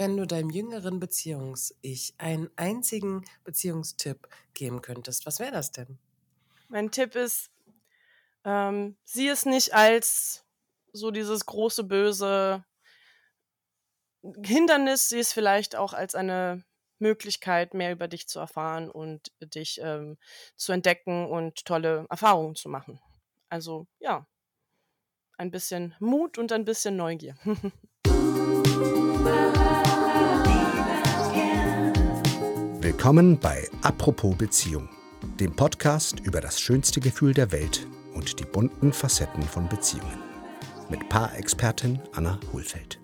wenn du deinem jüngeren Beziehungs-Ich einen einzigen Beziehungstipp geben könntest, was wäre das denn? Mein Tipp ist, ähm, sieh es nicht als so dieses große böse Hindernis, sieh es vielleicht auch als eine Möglichkeit, mehr über dich zu erfahren und dich ähm, zu entdecken und tolle Erfahrungen zu machen. Also ja, ein bisschen Mut und ein bisschen Neugier. Willkommen bei Apropos Beziehung, dem Podcast über das schönste Gefühl der Welt und die bunten Facetten von Beziehungen. Mit Paarexpertin Anna Hohlfeld.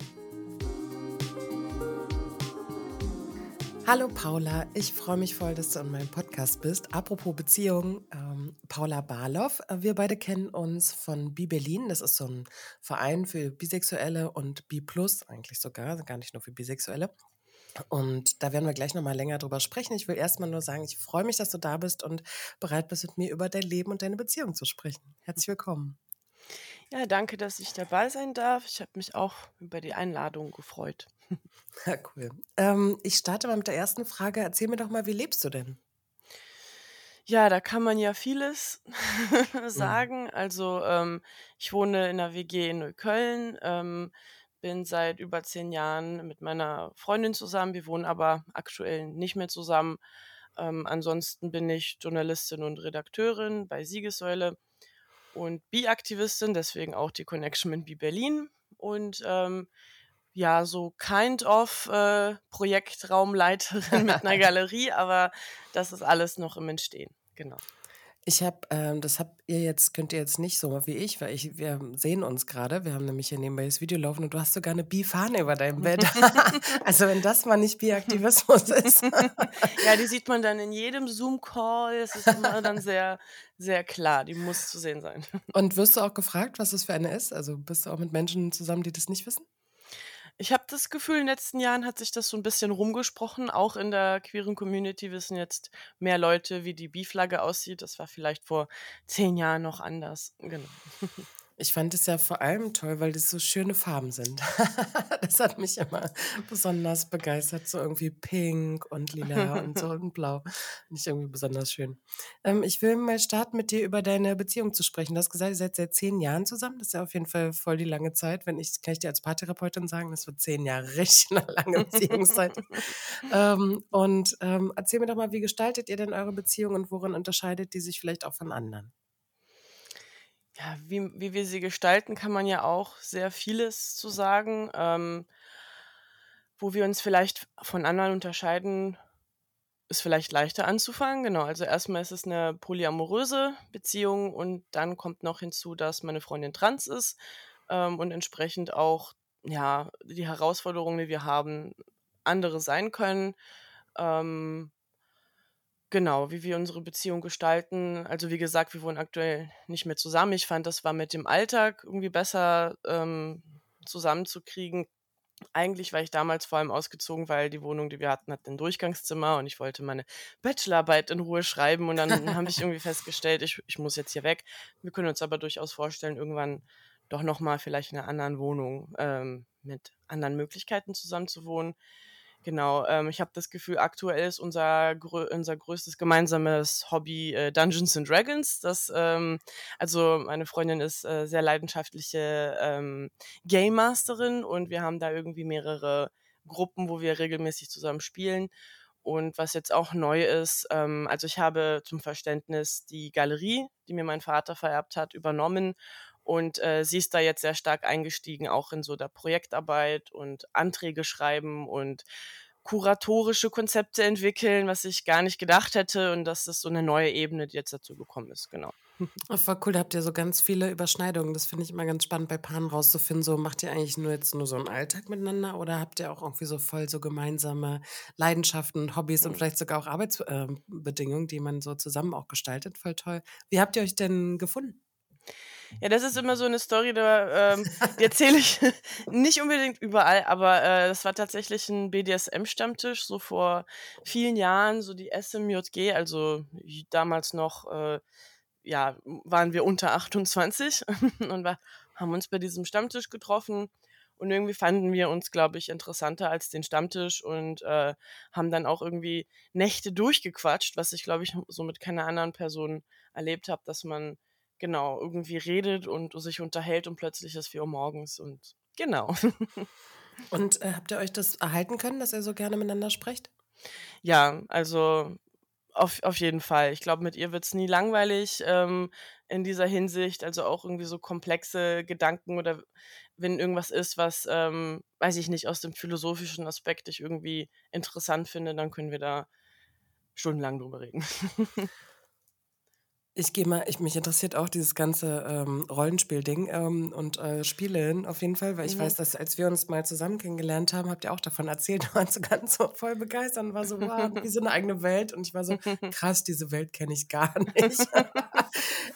Hallo Paula, ich freue mich voll, dass du in meinem Podcast bist. Apropos Beziehung, ähm, Paula Barloff. Äh, wir beide kennen uns von Bi Berlin. Das ist so ein Verein für Bisexuelle und Bi Plus, eigentlich sogar, gar nicht nur für Bisexuelle. Und da werden wir gleich nochmal länger drüber sprechen. Ich will erstmal nur sagen, ich freue mich, dass du da bist und bereit bist, mit mir über dein Leben und deine Beziehung zu sprechen. Herzlich willkommen. Ja, danke, dass ich dabei sein darf. Ich habe mich auch über die Einladung gefreut. Ja, cool. Ähm, ich starte mal mit der ersten Frage. Erzähl mir doch mal, wie lebst du denn? Ja, da kann man ja vieles mhm. sagen. Also ähm, ich wohne in der WG in Neukölln, ähm, bin seit über zehn Jahren mit meiner Freundin zusammen. Wir wohnen aber aktuell nicht mehr zusammen. Ähm, ansonsten bin ich Journalistin und Redakteurin bei Siegessäule und Bi-Aktivistin, deswegen auch die Connection mit Bi Berlin. Und ähm, ja, so kind of äh, Projektraumleiterin mit einer Galerie, aber das ist alles noch im Entstehen. Genau. Ich habe, ähm, das habt ihr jetzt, könnt ihr jetzt nicht so wie ich, weil ich, wir sehen uns gerade. Wir haben nämlich hier nebenbei das Video laufen und du hast sogar eine Bi-Fahne über deinem Bett. also wenn das mal nicht Bi-Aktivismus ist. ja, die sieht man dann in jedem Zoom-Call. Es ist immer dann sehr, sehr klar. Die muss zu sehen sein. Und wirst du auch gefragt, was das für eine ist? Also bist du auch mit Menschen zusammen, die das nicht wissen? Ich habe das Gefühl, in den letzten Jahren hat sich das so ein bisschen rumgesprochen. Auch in der queeren Community wissen jetzt mehr Leute, wie die Bi-Flagge aussieht. Das war vielleicht vor zehn Jahren noch anders. Genau. Ich fand es ja vor allem toll, weil das so schöne Farben sind. das hat mich immer besonders begeistert. So irgendwie pink und lila und so und blau. Nicht irgendwie besonders schön. Ähm, ich will mal starten, mit dir über deine Beziehung zu sprechen. Du hast gesagt, ihr seid seit zehn Jahren zusammen. Das ist ja auf jeden Fall voll die lange Zeit. Wenn ich, kann ich dir als Paartherapeutin sagen, das wird zehn Jahre richtig eine lange Beziehungszeit. ähm, und ähm, erzähl mir doch mal, wie gestaltet ihr denn eure Beziehung und worin unterscheidet die sich vielleicht auch von anderen? Ja, wie, wie wir sie gestalten, kann man ja auch sehr vieles zu sagen. Ähm, wo wir uns vielleicht von anderen unterscheiden, ist vielleicht leichter anzufangen. Genau, also erstmal ist es eine polyamoröse Beziehung und dann kommt noch hinzu, dass meine Freundin trans ist ähm, und entsprechend auch ja die Herausforderungen, die wir haben, andere sein können. Ähm, Genau, wie wir unsere Beziehung gestalten. Also wie gesagt, wir wohnen aktuell nicht mehr zusammen. Ich fand, das war mit dem Alltag irgendwie besser ähm, zusammenzukriegen. Eigentlich war ich damals vor allem ausgezogen, weil die Wohnung, die wir hatten, hat ein Durchgangszimmer und ich wollte meine Bachelorarbeit in Ruhe schreiben und dann habe ich irgendwie festgestellt, ich, ich muss jetzt hier weg. Wir können uns aber durchaus vorstellen, irgendwann doch nochmal vielleicht in einer anderen Wohnung ähm, mit anderen Möglichkeiten zusammenzuwohnen. Genau, ähm, ich habe das Gefühl, aktuell ist unser, grö unser größtes gemeinsames Hobby äh, Dungeons and Dragons. Das, ähm, also meine Freundin ist äh, sehr leidenschaftliche ähm, Game Masterin und wir haben da irgendwie mehrere Gruppen, wo wir regelmäßig zusammen spielen. Und was jetzt auch neu ist, ähm, also ich habe zum Verständnis die Galerie, die mir mein Vater vererbt hat, übernommen und äh, sie ist da jetzt sehr stark eingestiegen, auch in so der Projektarbeit und Anträge schreiben und kuratorische Konzepte entwickeln, was ich gar nicht gedacht hätte. Und das ist so eine neue Ebene, die jetzt dazu gekommen ist, genau. Oh, voll cool, da habt ihr so ganz viele Überschneidungen. Das finde ich immer ganz spannend bei Paaren rauszufinden. So, macht ihr eigentlich nur jetzt nur so einen Alltag miteinander oder habt ihr auch irgendwie so voll so gemeinsame Leidenschaften, Hobbys und vielleicht sogar auch Arbeitsbedingungen, äh, die man so zusammen auch gestaltet? Voll toll. Wie habt ihr euch denn gefunden? Ja, das ist immer so eine Story, da, ähm, die erzähle ich nicht unbedingt überall, aber äh, das war tatsächlich ein BDSM-Stammtisch, so vor vielen Jahren, so die SMJG, also damals noch, äh, ja, waren wir unter 28 und wir haben uns bei diesem Stammtisch getroffen Und irgendwie fanden wir uns, glaube ich, interessanter als den Stammtisch und äh, haben dann auch irgendwie Nächte durchgequatscht, was ich, glaube ich, so mit keiner anderen Person erlebt habe, dass man genau irgendwie redet und sich unterhält und plötzlich ist 4 Uhr morgens und genau. Und äh, habt ihr euch das erhalten können, dass ihr so gerne miteinander sprecht? Ja, also auf, auf jeden Fall. Ich glaube, mit ihr wird es nie langweilig ähm, in dieser Hinsicht. Also auch irgendwie so komplexe Gedanken oder wenn irgendwas ist, was, ähm, weiß ich nicht, aus dem philosophischen Aspekt ich irgendwie interessant finde, dann können wir da stundenlang drüber reden. Ich gehe mal, ich, mich interessiert auch dieses ganze ähm, Rollenspiel-Ding ähm, und äh, Spielen auf jeden Fall, weil ich mhm. weiß, dass als wir uns mal zusammen kennengelernt haben, habt ihr auch davon erzählt, warst so ganz so voll begeistert und war so, wow, wie so eine eigene Welt und ich war so, krass, diese Welt kenne ich gar nicht.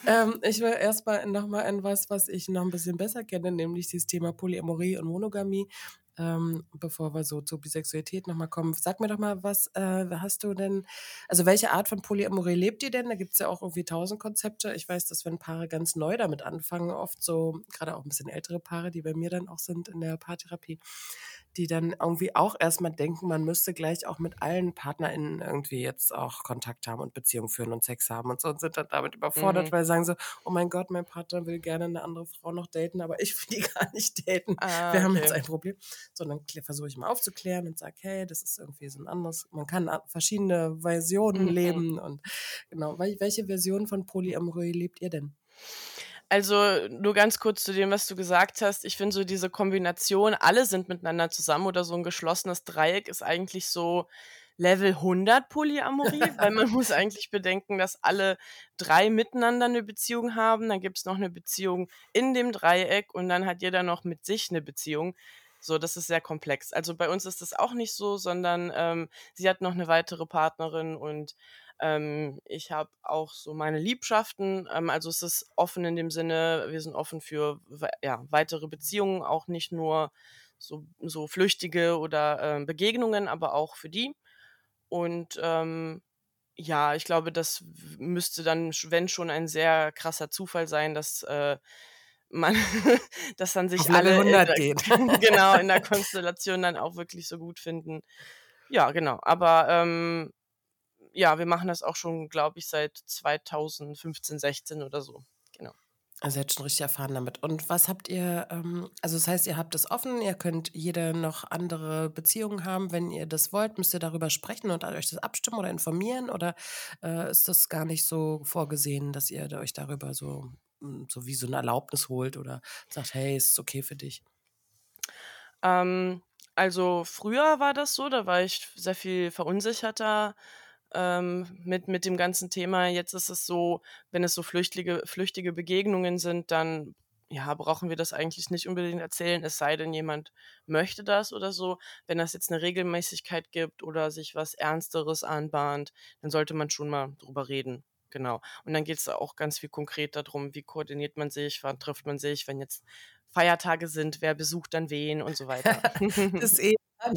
ähm, ich will erstmal nochmal in was, was ich noch ein bisschen besser kenne, nämlich dieses Thema Polyamorie und Monogamie ähm, bevor wir so zur Bisexualität nochmal kommen, sag mir doch mal, was äh, hast du denn, also welche Art von Polyamorie lebt ihr denn? Da gibt es ja auch irgendwie tausend Konzepte. Ich weiß, dass wenn Paare ganz neu damit anfangen, oft so, gerade auch ein bisschen ältere Paare, die bei mir dann auch sind in der Paartherapie, die dann irgendwie auch erstmal denken, man müsste gleich auch mit allen PartnerInnen irgendwie jetzt auch Kontakt haben und Beziehung führen und Sex haben und so und sind dann damit überfordert, mhm. weil sie sagen so, oh mein Gott, mein Partner will gerne eine andere Frau noch daten, aber ich will die gar nicht daten. Ah, Wir okay. haben jetzt ein Problem. So, dann versuche ich mal aufzuklären und sage, hey, das ist irgendwie so ein anderes, man kann verschiedene Versionen mhm. leben und genau, welche Version von Polyamorie lebt ihr denn? Also nur ganz kurz zu dem, was du gesagt hast. Ich finde so diese Kombination, alle sind miteinander zusammen oder so ein geschlossenes Dreieck ist eigentlich so Level 100 Polyamorie, weil man muss eigentlich bedenken, dass alle drei miteinander eine Beziehung haben. Dann gibt es noch eine Beziehung in dem Dreieck und dann hat jeder noch mit sich eine Beziehung. So, das ist sehr komplex. Also bei uns ist das auch nicht so, sondern ähm, sie hat noch eine weitere Partnerin und ähm, ich habe auch so meine Liebschaften. Ähm, also es ist offen in dem Sinne, wir sind offen für ja, weitere Beziehungen, auch nicht nur so, so flüchtige oder äh, Begegnungen, aber auch für die. Und ähm, ja, ich glaube, das müsste dann, wenn schon, ein sehr krasser Zufall sein, dass äh, man, dass dann sich Auf alle 100 der, geht. genau in der Konstellation dann auch wirklich so gut finden. Ja, genau. Aber ähm, ja, wir machen das auch schon, glaube ich, seit 2015, 16 oder so. Genau. Also jetzt schon richtig erfahren damit. Und was habt ihr, ähm, also das heißt, ihr habt es offen, ihr könnt jede noch andere Beziehungen haben, wenn ihr das wollt, müsst ihr darüber sprechen und euch das abstimmen oder informieren oder äh, ist das gar nicht so vorgesehen, dass ihr euch darüber so, hm, so wie so eine Erlaubnis holt oder sagt, hey, ist es okay für dich? Ähm, also früher war das so, da war ich sehr viel verunsicherter ähm, mit, mit dem ganzen Thema. Jetzt ist es so, wenn es so flüchtige, flüchtige Begegnungen sind, dann ja, brauchen wir das eigentlich nicht unbedingt erzählen, es sei denn, jemand möchte das oder so. Wenn das jetzt eine Regelmäßigkeit gibt oder sich was Ernsteres anbahnt, dann sollte man schon mal drüber reden. Genau. Und dann geht es auch ganz viel konkret darum, wie koordiniert man sich, wann trifft man sich, wenn jetzt Feiertage sind, wer besucht dann wen und so weiter. das ist eh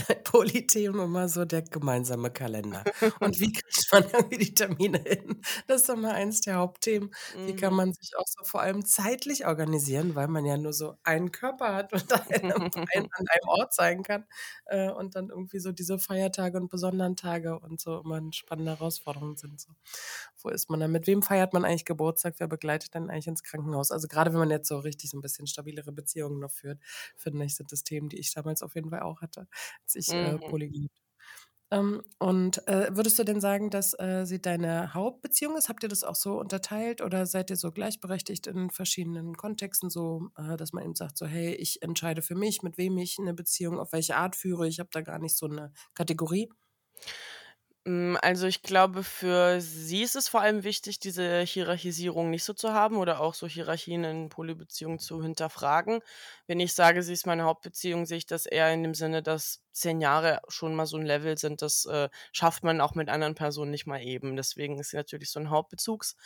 bei Polythemen immer so der gemeinsame Kalender. Und wie kriegt man irgendwie die Termine hin? Das ist immer eins der Hauptthemen. Wie kann mhm. man sich auch so vor allem zeitlich organisieren, weil man ja nur so einen Körper hat und einen, an einem Ort sein kann. Äh, und dann irgendwie so diese Feiertage und besonderen Tage und so immer eine spannende Herausforderungen sind. So. Wo ist man dann? Mit wem feiert man eigentlich Geburtstag? Wer begleitet dann eigentlich ins Krankenhaus? Also gerade wenn man jetzt so richtig so ein bisschen stabilere Beziehungen noch führt, finde ich, sind das Themen, die ich damals auf jeden Fall auch hatte als ich äh, mhm. Poly geliebt ähm, und äh, würdest du denn sagen, dass äh, sie deine Hauptbeziehung ist? Habt ihr das auch so unterteilt oder seid ihr so gleichberechtigt in verschiedenen Kontexten, so äh, dass man eben sagt, so hey, ich entscheide für mich, mit wem ich eine Beziehung, auf welche Art führe. Ich habe da gar nicht so eine Kategorie. Hm, also ich glaube, für sie ist es vor allem wichtig, diese Hierarchisierung nicht so zu haben oder auch so Hierarchien in Polybeziehungen zu hinterfragen. Wenn ich sage, sie ist meine Hauptbeziehung, sehe ich das eher in dem Sinne, dass zehn Jahre schon mal so ein Level sind, das äh, schafft man auch mit anderen Personen nicht mal eben. Deswegen ist sie natürlich so ein Hauptbezugspunkt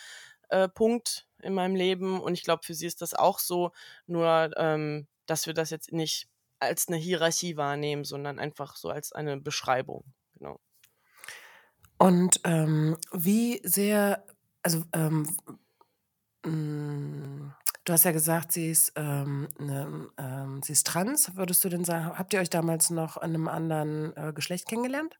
äh, in meinem Leben und ich glaube, für sie ist das auch so, nur ähm, dass wir das jetzt nicht als eine Hierarchie wahrnehmen, sondern einfach so als eine Beschreibung. Genau. Und ähm, wie sehr, also ähm, mh, mm, Du hast ja gesagt, sie ist, ähm, 'ne ähm, sie ist trans. Würdest du denn sagen habt ihr euch damals noch an 'nem anderen, äh, Geschlecht kennengelernt?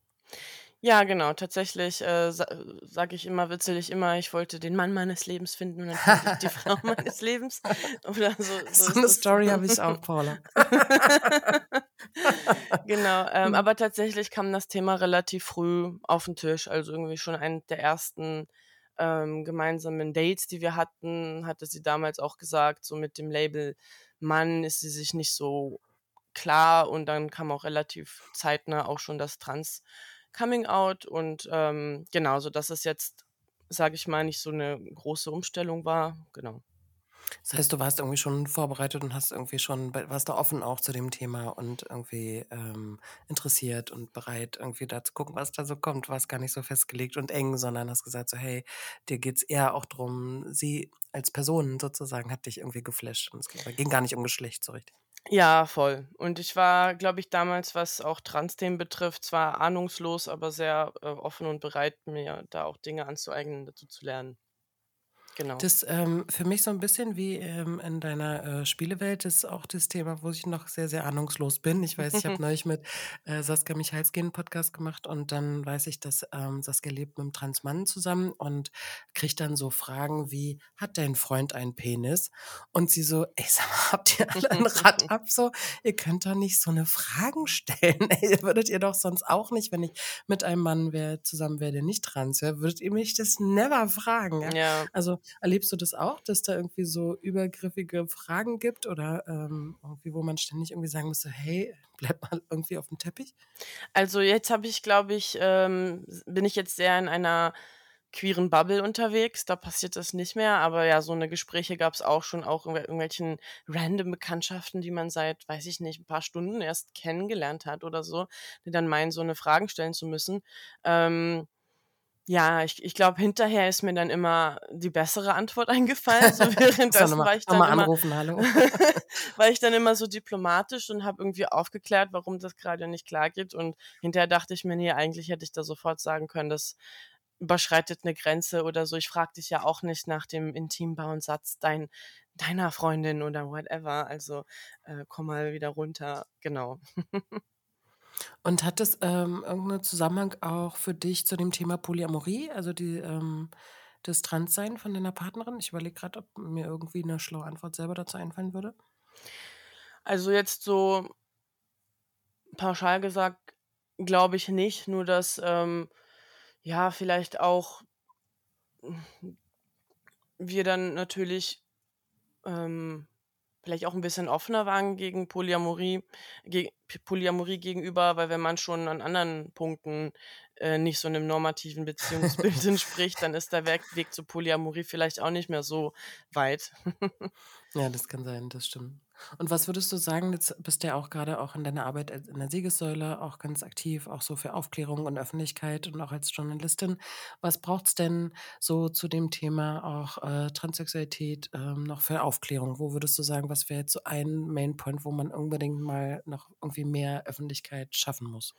Ja, genau. Tatsächlich, äh, sa sage ich immer ich immer, ich wollte den Mann meines Lebens finden und dann fand ich die Frau meines Lebens. Oder so so So 'ne das. Story habe ich auch, Paula. Genau, ähm, Mhm. aber tatsächlich kam das Thema relativ früh auf 'n Tisch. Also, irgendwie schon einen der ersten, ähm, gemeinsamen Dates, die wir hatten, hatte sie damals auch gesagt, so mit dem Label Mann ist sie sich nicht so klar und dann kam auch relativ zeitnah auch schon das Trans-Coming-out und, ähm, genau, sodass es jetzt, sage ich mal, nicht so 'ne große Umstellung war, genau. Das heißt, du warst irgendwie schon vorbereitet und hast irgendwie schon warst da offen auch zu dem Thema und irgendwie, ähm, interessiert und bereit, irgendwie da zu gucken, was da so kommt. Warst gar nicht so festgelegt und eng, sondern hast gesagt so: „Hey, dir geht's eher auch drum sie als Person sozusagen hat dich irgendwie geflasht und es ging ging gar nicht um Geschlecht so richtig.“ Ja, voll. Und ich war, glaube ich, damals, was auch Trans-Themen betrifft, zwar ahnungslos, aber sehr, äh, offen und bereit, mir da auch Dinge anzueignen, dazu zu lernen. Genau. Das, ähm, für mich so 'n bisschen wie, ähm, in deiner, äh, Spielewelt ist auch das Thema, wo ich noch sehr, sehr ahnungslos bin. Ich weiß, ich habe neulich mit, äh, Saskia Michalski 'n Podcast gemacht und dann weiß ich, dass, ähm, Saskia lebt mit'm Trans-Mann zusammen und kriegt dann so Fragen wie: „Hat dein Freund einen Penis?“ Und sie so: „Ey, sag mal, habt ihr alle 'n Rad ab so? Ihr könnt doch nicht so 'ne Fragen stellen. Ey, würdet ihr doch sonst auch nicht, wenn ich mit einem Mann wäre zusammen wäre, der nicht trans wäre, würdet ihr mich das never fragen, ja?“ Ja. Also, erlebst du das auch, dass da irgendwie so übergriffige Fragen gibt oder, ähm, irgendwie, wo man ständig irgendwie sagen muss so: „Hey, bleib mal irgendwie aufm Teppich?“ Also, jetzt habe ich, glaube ich, ähm bin ich jetzt sehr in einer queeren Bubble unterwegs, da passiert das nicht mehr, aber ja, so 'ne Gespräche gab's auch schon, auch in irgendwelchen random Bekanntschaften, die man seit, weiß ich nicht, 'n paar Stunden erst kennengelernt hat oder so, die dann meinen, so 'ne Fragen stellen zu müssen. Ähm, ja, ich ich glaube, hinterher ist mir dann immer die bessere Antwort eingefallen. So währenddessen mal war ich dann mal immer anrufen, hallo. war ich dann immer so diplomatisch und habe irgendwie aufgeklärt, warum das grade nicht klar geht und hinterher dachte ich mir: „Ne, eigentlich hätte ich da sofort sagen können, das überschreitet 'ne Grenze“ oder so. Ich frage dich ja auch nicht nach dem intimbaren Satz dein deiner Freundin oder whatever. Also, äh, komm mal wieder runter, genau. Und hat das, ähm, irgend 'nen Zusammenhang auch für dich zu dem Thema Polyamorie, also die, ähm das Transsein von deiner Partnerin? Ich überlege grad, ob mir irgendwie 'ne schlaue Antwort selber dazu einfallen würde. Also, jetzt so pauschal gesagt glaube ich nicht, nur dass, ähm, ja, vielleicht auch wir dann natürlich, ähm, vielleicht auch 'n bisschen offener waren gegen Polyamorie ge Polyamorie gegenüber, weil wenn man schon an anderen Punkten, äh, nicht so 'nem normativen Beziehungsbild entspricht, dann ist der Weg Weg zur Polyamorie vielleicht auch nicht mehr so weit. Ja, das kann sein, das stimmt. Und was würdest du sagen, jetzt bist du ja auch grade auch in deiner Arbeit in der Siegessäule auch ganz aktiv, auch so für Aufklärung und Öffentlichkeit und auch als Journalistin. Was braucht's denn so zu dem Thema auch, äh, Transsexualität, ähm, noch für Aufklärung? Wo würdest du sagen, was wäre jetzt so ein Main Point, wo man unbedingt mal noch irgendwie mehr Öffentlichkeit schaffen muss?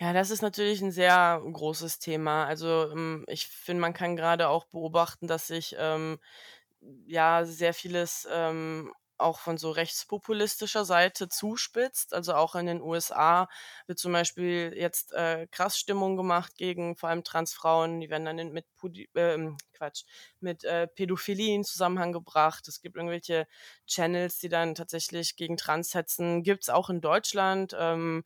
Ja, das ist natürlich 'n sehr großes Thema. Also, hm, ich finde, man kann grade auch beobachten, dass sich, ähm, ja, sehr vieles, ähm, auch von so rechtspopulistischer Seite zuspitzt. Also, auch in den USA wird zum Beispiel jetzt, äh, krass Stimmung gemacht gegen vor allem Transfrauen. Die werden dann mit Pudi ähm, Quatsch, mit, äh, Pädophilie in Zusammenhang gebracht. Es gibt irgendwelche Channels, die dann tatsächlich gegen Trans hetzen. Gibt's auch in Deutschland, ähm,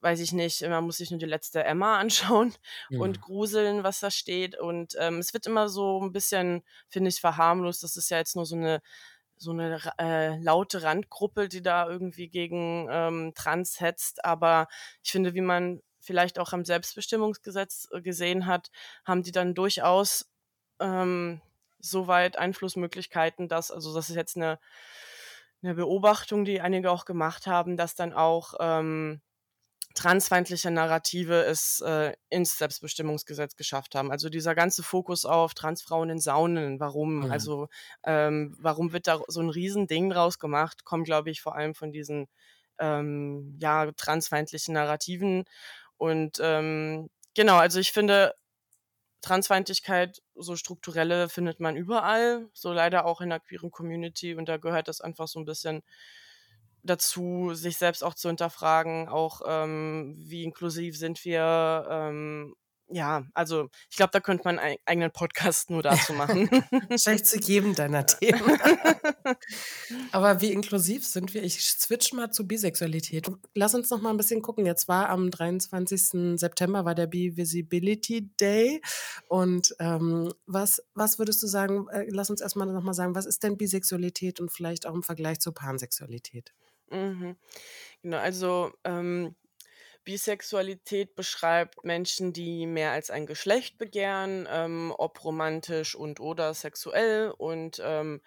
weiß ich nicht, man muss sich nur die letzte Emma anschauen und Mhm. gruseln, was da steht. Und, ähm, es wird immer so 'n bisschen, finde ich, verharmlost. Das ist ja jetzt nur so 'ne so 'ne ra äh, laute Randgruppe, die da irgendwie gegen, ähm, Trans hetzt. Aber ich finde, wie man vielleicht auch am Selbstbestimmungsgesetz, äh, gesehen hat, haben die dann durchaus, ähm, so weit Einflussmöglichkeiten, dass also, das ist jetzt 'ne 'ne Beobachtung, die einige auch gemacht haben, dass dann auch, ähm, transfeindliche Narrative es, äh, ins Selbstbestimmungsgesetz geschafft haben. Also, dieser ganze Fokus auf Transfrauen in Saunen, warum? Mhm. Also, ähm, warum wird da so 'n Riesending draus gemacht? Kommt, glaube ich, vor allem von diesen, ähm, ja, transfeindlichen Narrativen. Und, ähm, genau, also, ich finde Transfeindlichkeit, so strukturelle, findet man überall, so leider auch in der queeren Community. Und da gehört das einfach so ein bisschen dazu, sich selbst auch zu hinterfragen, auch ähm, wie inklusiv sind wir, ähm, ja, also ich glaube, da könnte man einen eigenen Podcast nur dazu machen. Wahrscheinlich zu jedem deiner Themen. Aber wie inklusiv sind wir? Ich switch mal zu Bisexualität. Lass uns noch mal ein bisschen gucken. Jetzt war am 23. September war der Bi-Visibility Day. Und ähm, was, was würdest du sagen, äh, lass uns erstmal noch mal sagen, was ist denn Bisexualität und vielleicht auch im Vergleich zur Pansexualität? Mhm. Genau, also ähm, Bisexualität beschreibt Menschen, die mehr als ein Geschlecht begehren, ähm, ob romantisch und oder sexuell und ähm,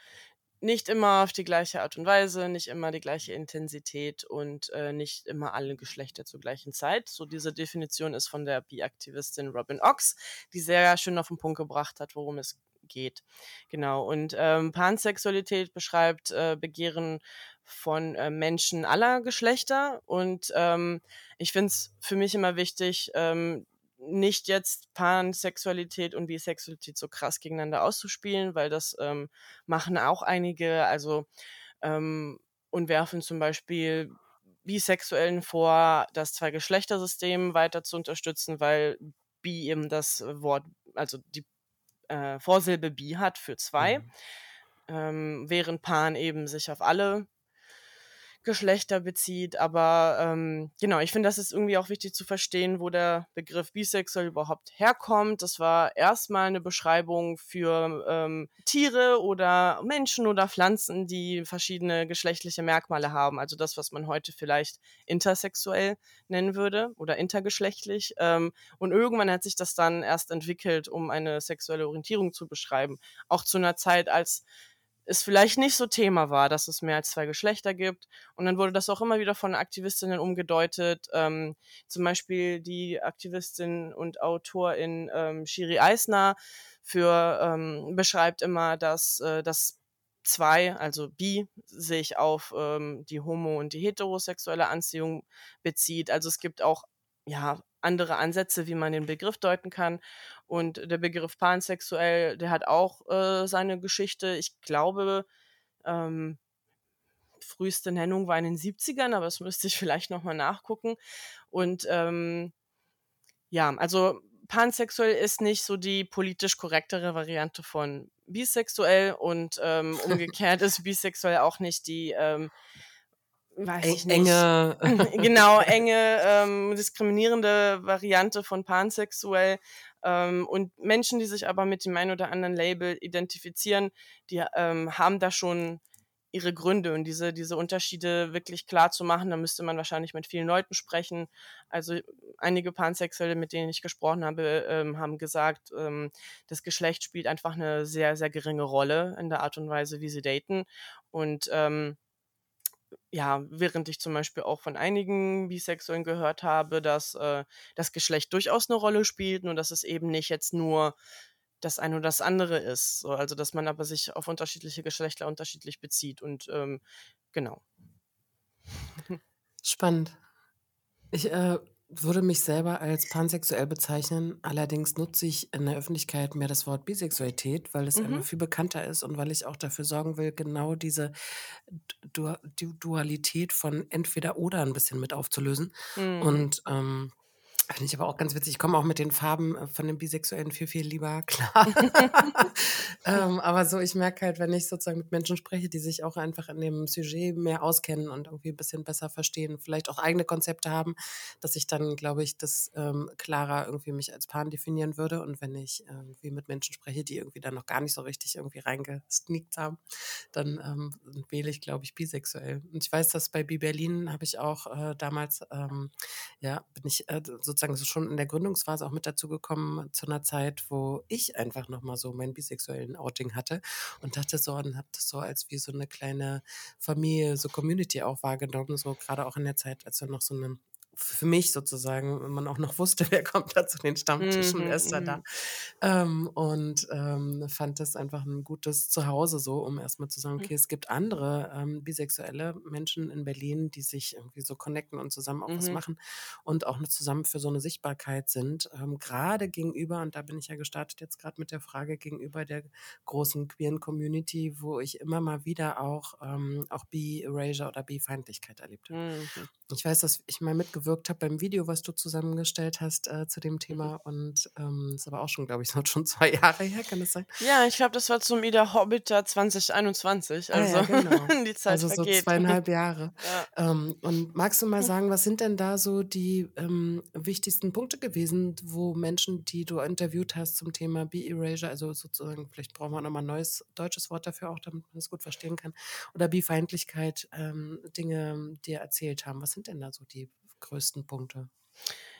nicht immer auf die gleiche Art und Weise, nicht immer die gleiche Intensität und äh, nicht immer alle Geschlechter zur gleichen Zeit. So diese Definition ist von der Bi-Aktivistin Robin Ox, die sehr schön auf den Punkt gebracht hat, worum es geht. Genau. Und ähm, Pansexualität beschreibt äh, Begehren von äh, Menschen aller Geschlechter. Und ähm, ich finde es für mich immer wichtig, ähm, nicht jetzt Pansexualität und Bisexualität so krass gegeneinander auszuspielen, weil das ähm, machen auch einige, also ähm, und werfen zum Beispiel Bisexuellen vor, das Zwei-Geschlechtersystem weiter zu unterstützen, weil Bi eben das Wort, also die äh, Vorsilbe Bi hat für zwei, mhm. ähm, während Pan eben sich auf alle Geschlechter bezieht. Aber ähm, genau, ich finde, das ist irgendwie auch wichtig zu verstehen, wo der Begriff bisexuell überhaupt herkommt. Das war erstmal eine Beschreibung für ähm, Tiere oder Menschen oder Pflanzen, die verschiedene geschlechtliche Merkmale haben. Also das, was man heute vielleicht intersexuell nennen würde oder intergeschlechtlich. Ähm, und irgendwann hat sich das dann erst entwickelt, um eine sexuelle Orientierung zu beschreiben. Auch zu einer Zeit, als es vielleicht nicht so Thema war, dass es mehr als zwei Geschlechter gibt. Und dann wurde das auch immer wieder von Aktivistinnen umgedeutet. Ähm, zum Beispiel die Aktivistin und Autorin ähm, Shiri Eisner für, ähm, beschreibt immer, dass äh, das zwei, also bi, sich auf ähm, die homo- und die heterosexuelle Anziehung bezieht. Also es gibt auch ja, andere Ansätze, wie man den Begriff deuten kann. Und der Begriff pansexuell, der hat auch äh, seine Geschichte. Ich glaube, ähm, früheste Nennung war in den 70ern, aber das müsste ich vielleicht nochmal nachgucken. Und ähm, ja, also pansexuell ist nicht so die politisch korrektere Variante von bisexuell und ähm, umgekehrt ist bisexuell auch nicht die ähm, weiß ich nicht. Enge. genau, enge, ähm, diskriminierende Variante von pansexuell. Ähm, und Menschen, die sich aber mit dem einen oder anderen Label identifizieren, die ähm, haben da schon ihre Gründe und diese, diese Unterschiede wirklich klar zu machen, da müsste man wahrscheinlich mit vielen Leuten sprechen. Also einige Pansexuelle, mit denen ich gesprochen habe, ähm, haben gesagt, ähm, das Geschlecht spielt einfach eine sehr, sehr geringe Rolle in der Art und Weise, wie sie daten. Und ähm, ja, während ich zum Beispiel auch von einigen Bisexuellen gehört habe, dass äh, das Geschlecht durchaus eine Rolle spielt und dass es eben nicht jetzt nur das eine oder das andere ist. So, also dass man aber sich auf unterschiedliche Geschlechter unterschiedlich bezieht und ähm, genau. Spannend. Ich äh, würde mich selber als pansexuell bezeichnen. Allerdings nutze ich in der Öffentlichkeit mehr das Wort Bisexualität, weil es mhm. einfach viel bekannter ist und weil ich auch dafür sorgen will, genau diese du Dualität von entweder oder ein bisschen mit aufzulösen. Mhm. Und ähm, Finde ich aber auch ganz witzig. Ich komme auch mit den Farben äh, von den Bisexuellen viel, viel lieber klar. ähm, aber so, ich merke halt, wenn ich sozusagen mit Menschen spreche, die sich auch einfach in dem Sujet mehr auskennen und irgendwie ein bisschen besser verstehen, vielleicht auch eigene Konzepte haben, dass ich dann, glaube ich, das ähm, klarer irgendwie mich als Pan definieren würde. Und wenn ich irgendwie mit Menschen spreche, die irgendwie dann noch gar nicht so richtig irgendwie reingesneakt haben, dann ähm, wähle ich, glaube ich, bisexuell. Und ich weiß, dass bei Bi Berlin habe ich auch äh, damals, ähm, ja, bin ich äh, sozusagen sozusagen so schon in der Gründungsphase auch mit dazu gekommen, zu einer Zeit, wo ich einfach nochmal so meinen bisexuellen Outing hatte und dachte so und habe das so als wie so eine kleine Familie, so Community auch wahrgenommen, so gerade auch in der Zeit, als wir noch so eine für mich sozusagen, wenn man auch noch wusste, wer kommt da zu den Stammtischen, wer ist da da. Mhm, Ähm, und ähm, fand das einfach ein gutes Zuhause so, um erstmal zu sagen, mhm, okay, es gibt andere ähm, bisexuelle Menschen in Berlin, die sich irgendwie so connecten und zusammen auch was mhm, machen und auch zusammen für so eine Sichtbarkeit sind. Ähm, gerade gegenüber, und da bin ich ja gestartet jetzt gerade mit der Frage gegenüber der großen queeren Community, wo ich immer mal wieder auch, ähm, auch Bi-Erasure oder Bi-Feindlichkeit erlebt habe. mhm, Ich weiß, dass ich mal mitgewirkt habe beim Video, was du zusammengestellt hast äh, zu dem mhm. Thema. Und ähm, ist aber auch schon, glaube ich, so schon zwei Jahre her, kann das sein? Ja, ich glaube, das war zum Ida Hobbiter 2021, Ah ja, also genau. die Zeit Also so vergeht. zweieinhalb Jahre. Ja. Ähm, und magst du mal sagen, was sind denn da so die ähm, wichtigsten Punkte gewesen, wo Menschen, die du interviewt hast zum Thema Bi-Erasure, also sozusagen, vielleicht brauchen wir nochmal ein neues deutsches Wort dafür auch, damit man das gut verstehen kann, oder Bi-Feindlichkeit, ähm, Dinge dir erzählt haben. Was sind denn da so die größten Punkte?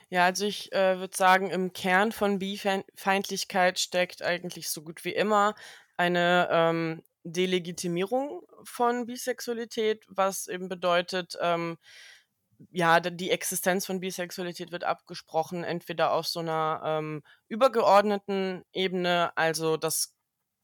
Ja, also ich äh, würde sagen, im Kern von Bi-Feindlichkeit steckt eigentlich so gut wie immer eine ähm, Delegitimierung von Bisexualität, was eben bedeutet, ähm, ja, die Existenz von Bisexualität wird abgesprochen, entweder auf so einer ähm, übergeordneten Ebene, also das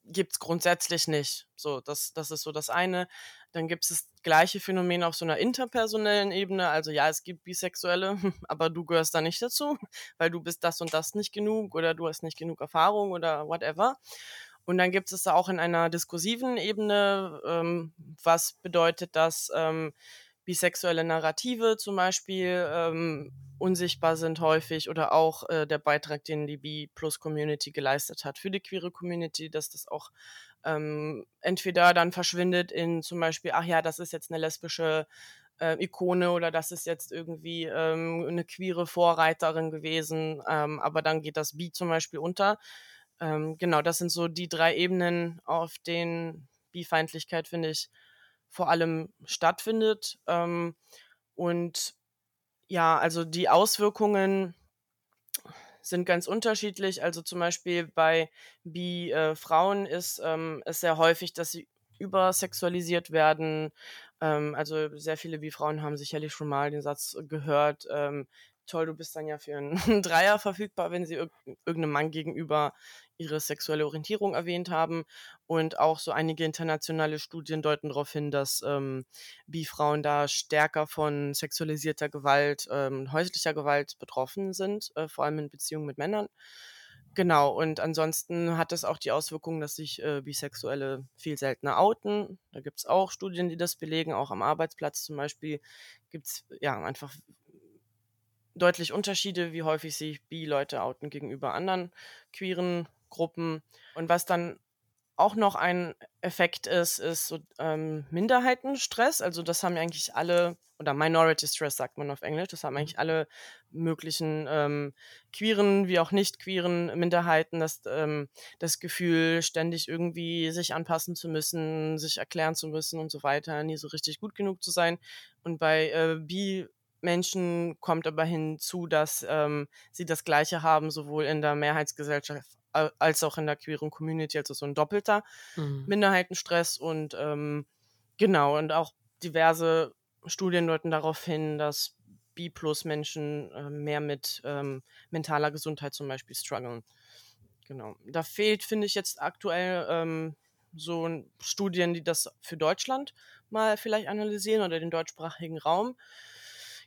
gibt's grundsätzlich nicht. So, das, das ist so das eine. Dann gibt es das gleiche Phänomen auf so einer interpersonellen Ebene. Also ja, es gibt Bisexuelle, aber du gehörst da nicht dazu, weil du bist das und das nicht genug oder du hast nicht genug Erfahrung oder whatever. Und dann gibt es da auch in einer diskursiven Ebene, ähm, was bedeutet, dass ähm, bisexuelle Narrative zum Beispiel ähm, unsichtbar sind häufig oder auch äh, der Beitrag, den die B-Plus-Community geleistet hat für die queere Community, dass das auch ähm, entweder dann verschwindet in zum Beispiel, ach ja, das ist jetzt eine lesbische äh, Ikone oder das ist jetzt irgendwie ähm, eine queere Vorreiterin gewesen, ähm, aber dann geht das Bi zum Beispiel unter. Ähm, genau, das sind so die drei Ebenen, auf denen Bi-Feindlichkeit, finde ich, vor allem stattfindet. Ähm, und ja, also die Auswirkungen sind ganz unterschiedlich. Also zum Beispiel bei Bi-Frauen ist ähm, es sehr häufig, dass sie übersexualisiert werden. Ähm, also sehr viele Bi-Frauen haben sicherlich schon mal den Satz gehört, ähm, toll, du bist dann ja für einen Dreier verfügbar, wenn sie irg irgendeinem Mann gegenüber ihre sexuelle Orientierung erwähnt haben. Und auch so einige internationale Studien deuten darauf hin, dass ähm, Bi-Frauen da stärker von sexualisierter Gewalt, ähm, häuslicher Gewalt betroffen sind, äh, vor allem in Beziehungen mit Männern. Genau, und ansonsten hat es auch die Auswirkung, dass sich äh, Bisexuelle viel seltener outen. Da gibt es auch Studien, die das belegen, auch am Arbeitsplatz zum Beispiel gibt es ja einfach deutlich Unterschiede, wie häufig sich Bi-Leute outen gegenüber anderen queeren Gruppen. Und was dann auch noch ein Effekt ist, ist so ähm, Minderheitenstress. Also das haben eigentlich alle, oder Minority Stress sagt man auf Englisch, das haben Mhm. eigentlich alle möglichen ähm, queeren wie auch nicht queeren Minderheiten, das, ähm, das Gefühl, ständig irgendwie sich anpassen zu müssen, sich erklären zu müssen und so weiter, nie so richtig gut genug zu sein. Und bei äh, Bi Menschen kommt aber hinzu, dass ähm, sie das Gleiche haben, sowohl in der Mehrheitsgesellschaft al- als auch in der queeren Community, also so ein doppelter Mhm. Minderheitenstress und ähm, genau, und auch diverse Studien deuten darauf hin, dass B-Plus-Menschen äh, mehr mit ähm, mentaler Gesundheit zum Beispiel strugglen. Genau. Da fehlt, finde ich, jetzt aktuell ähm, so Studien, die das für Deutschland mal vielleicht analysieren oder den deutschsprachigen Raum.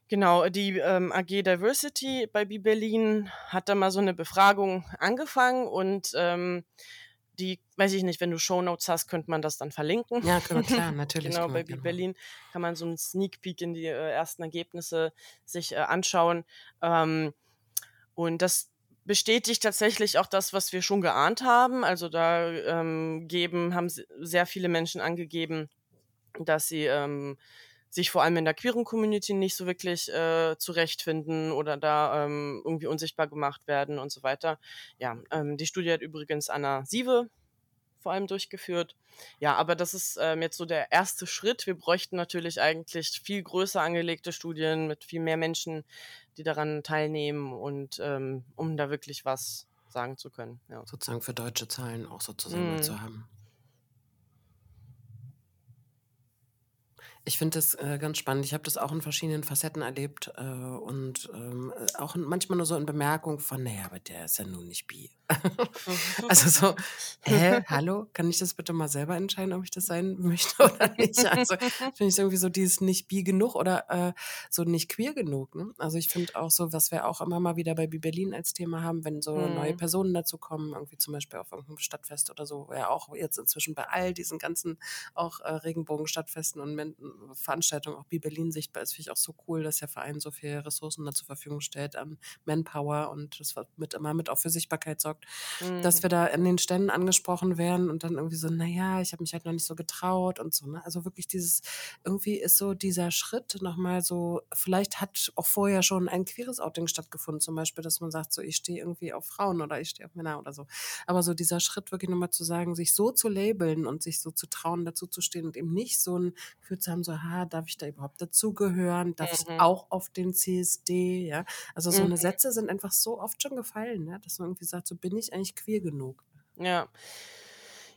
Genau, die ähm, AG Diversity bei B Berlin hat da mal so eine Befragung angefangen und ähm, die, weiß ich nicht, wenn du Shownotes hast, könnte man das dann verlinken. Ja, wir, klar, natürlich. Genau, bei machen. Berlin kann man so einen Sneak Peek in die äh, ersten Ergebnisse sich äh, anschauen. Ähm, und das bestätigt tatsächlich auch das, was wir schon geahnt haben. Also da ähm, geben, haben se- sehr viele Menschen angegeben, dass sie ähm, sich vor allem in der queeren Community nicht so wirklich äh, zurechtfinden oder da ähm, irgendwie unsichtbar gemacht werden und so weiter. Ja, ähm, die Studie hat übrigens Anna Sieve vor allem durchgeführt. Ja, aber das ist ähm, jetzt so der erste Schritt. Wir bräuchten natürlich eigentlich viel größer angelegte Studien mit viel mehr Menschen, die daran teilnehmen und ähm, um da wirklich was sagen zu können. Ja. Sozusagen für deutsche Zahlen auch sozusagen mal Mm. zu haben. Ich finde das äh, ganz spannend. Ich habe das auch in verschiedenen Facetten erlebt äh, und ähm, äh, auch manchmal nur so in Bemerkung von, naja, aber der ist ja nun nicht bi. also so, hä, hallo, kann ich das bitte mal selber entscheiden, ob ich das sein möchte oder nicht? Also finde ich irgendwie so dieses nicht bi genug oder äh, so nicht queer genug. Ne? Also ich finde auch so, was wir auch immer mal wieder bei Bi Berlin als Thema haben, wenn so mhm. neue Personen dazu kommen, irgendwie zum Beispiel auf irgendeinem Stadtfest oder so, ja auch jetzt inzwischen bei all diesen ganzen auch äh, Regenbogen-Stadtfesten und Veranstaltungen auch Bi Berlin sichtbar ist, finde ich auch so cool, dass der Verein so viele Ressourcen da zur Verfügung stellt an Manpower und das mit immer mit auch für Sichtbarkeit sorgt, mhm. dass wir da in den Ständen angesprochen werden und dann irgendwie so, naja, ich habe mich halt noch nicht so getraut und so. Ne? Also wirklich dieses, irgendwie ist so dieser Schritt nochmal so, vielleicht hat auch vorher schon ein queeres Outing stattgefunden, zum Beispiel, dass man sagt, so ich stehe irgendwie auf Frauen oder ich stehe auf Männer oder so. Aber so dieser Schritt wirklich nochmal zu sagen, sich so zu labeln und sich so zu trauen, dazu zu stehen und eben nicht so ein Gefühl zu haben, so, ha, darf ich da überhaupt dazugehören? Darf mhm. ich auch auf den CSD? Ja, also so mhm. eine Sätze sind einfach so oft schon gefallen, ja? dass man irgendwie sagt, so bin ich eigentlich queer genug. Ja.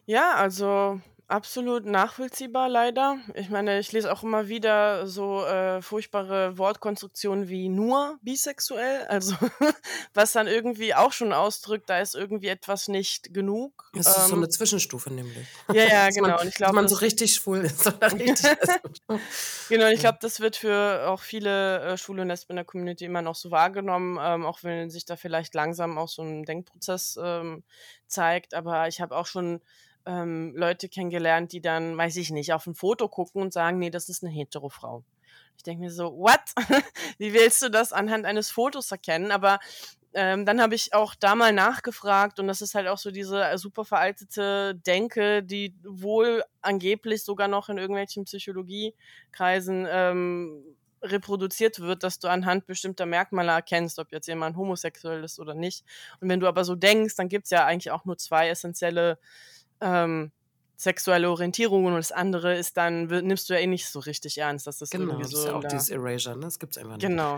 Ja, also Absolut nachvollziehbar leider. Ich meine, ich lese auch immer wieder so äh, furchtbare Wortkonstruktionen wie nur bisexuell, also was dann irgendwie auch schon ausdrückt, da ist irgendwie etwas nicht genug. Das ist so ähm eine Zwischenstufe nämlich. Ja, ja, dass genau. Man, und ich glaube, man so richtig schwul ist oder richtig Genau, ich glaube, das wird für auch viele äh, Schwule und Lesben in der Community immer noch so wahrgenommen, ähm, auch wenn sich da vielleicht langsam auch so ein Denkprozess ähm, zeigt. Aber ich habe auch schon ähm, Leute kennengelernt, die dann, weiß ich nicht, auf ein Foto gucken und sagen, nee, das ist eine Hetero-Frau. Ich denke mir so, what? Wie willst du das anhand eines Fotos erkennen? Aber ähm, dann habe ich auch da mal nachgefragt und das ist halt auch so diese äh, super veraltete Denke, die wohl angeblich sogar noch in irgendwelchen Psychologiekreisen ähm, reproduziert wird, dass du anhand bestimmter Merkmale erkennst, ob jetzt jemand homosexuell ist oder nicht. Und wenn du aber so denkst, dann gibt es ja eigentlich auch nur zwei essentielle ähm, sexuelle Orientierung und das andere ist dann, nimmst du ja eh nicht so richtig ernst, dass das genau, irgendwie so. Genau, das ist ja auch dieses Erasure, ne? Das gibt es einfach nicht. Genau.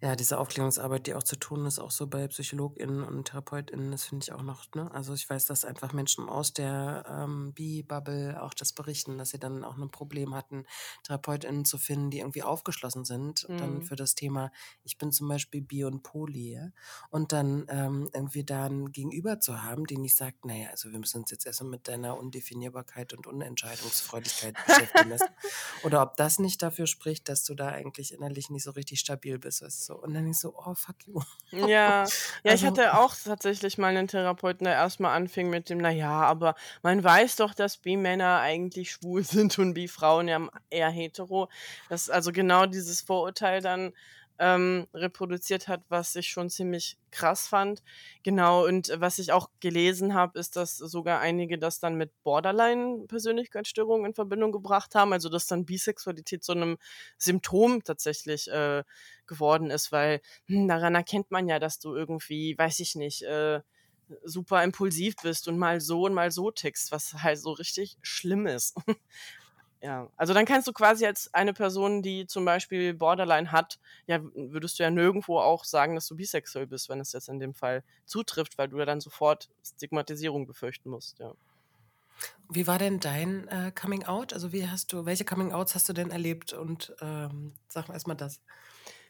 Ja, diese Aufklärungsarbeit, die auch zu tun ist, auch so bei PsychologInnen und TherapeutInnen, das finde ich auch noch, ne? Also ich weiß, dass einfach Menschen aus der ähm, Bi-Bubble auch das berichten, dass sie dann auch ein Problem hatten, TherapeutInnen zu finden, die irgendwie aufgeschlossen sind, mhm. dann für das Thema, ich bin zum Beispiel Bi und Poly, ja? und dann ähm, irgendwie da ein Gegenüber zu haben, die nicht sagt, naja, also wir müssen uns jetzt erstmal mit deiner Undefinierbarkeit und Unentscheidungsfreudigkeit beschäftigen lassen. Oder ob das nicht dafür spricht, dass du da eigentlich innerlich nicht so richtig stabil bist, weißt so. Und dann ich so, oh, fuck you. Ja, ja, also, ich hatte auch tatsächlich mal einen Therapeuten, der erstmal anfing mit dem, naja, aber man weiß doch, dass B-Männer eigentlich schwul sind und B-Frauen ja eher hetero. Das ist also genau dieses Vorurteil dann ähm, reproduziert hat, was ich schon ziemlich krass fand. Genau, und was ich auch gelesen habe, ist, dass sogar einige das dann mit Borderline-Persönlichkeitsstörungen in Verbindung gebracht haben, also dass dann Bisexualität so einem Symptom tatsächlich äh, geworden ist, weil hm, daran erkennt man ja, dass du irgendwie, weiß ich nicht, äh, super impulsiv bist und mal so und mal so tickst, was halt so richtig schlimm ist. Ja, also dann kannst du quasi als eine Person, die zum Beispiel Borderline hat, ja, würdest du ja nirgendwo auch sagen, dass du bisexuell bist, wenn es jetzt in dem Fall zutrifft, weil du ja dann sofort Stigmatisierung befürchten musst, ja. Wie war denn dein äh, Coming Out? Also wie hast du, welche Coming Outs hast du denn erlebt? Und ähm, sag mal erstmal das.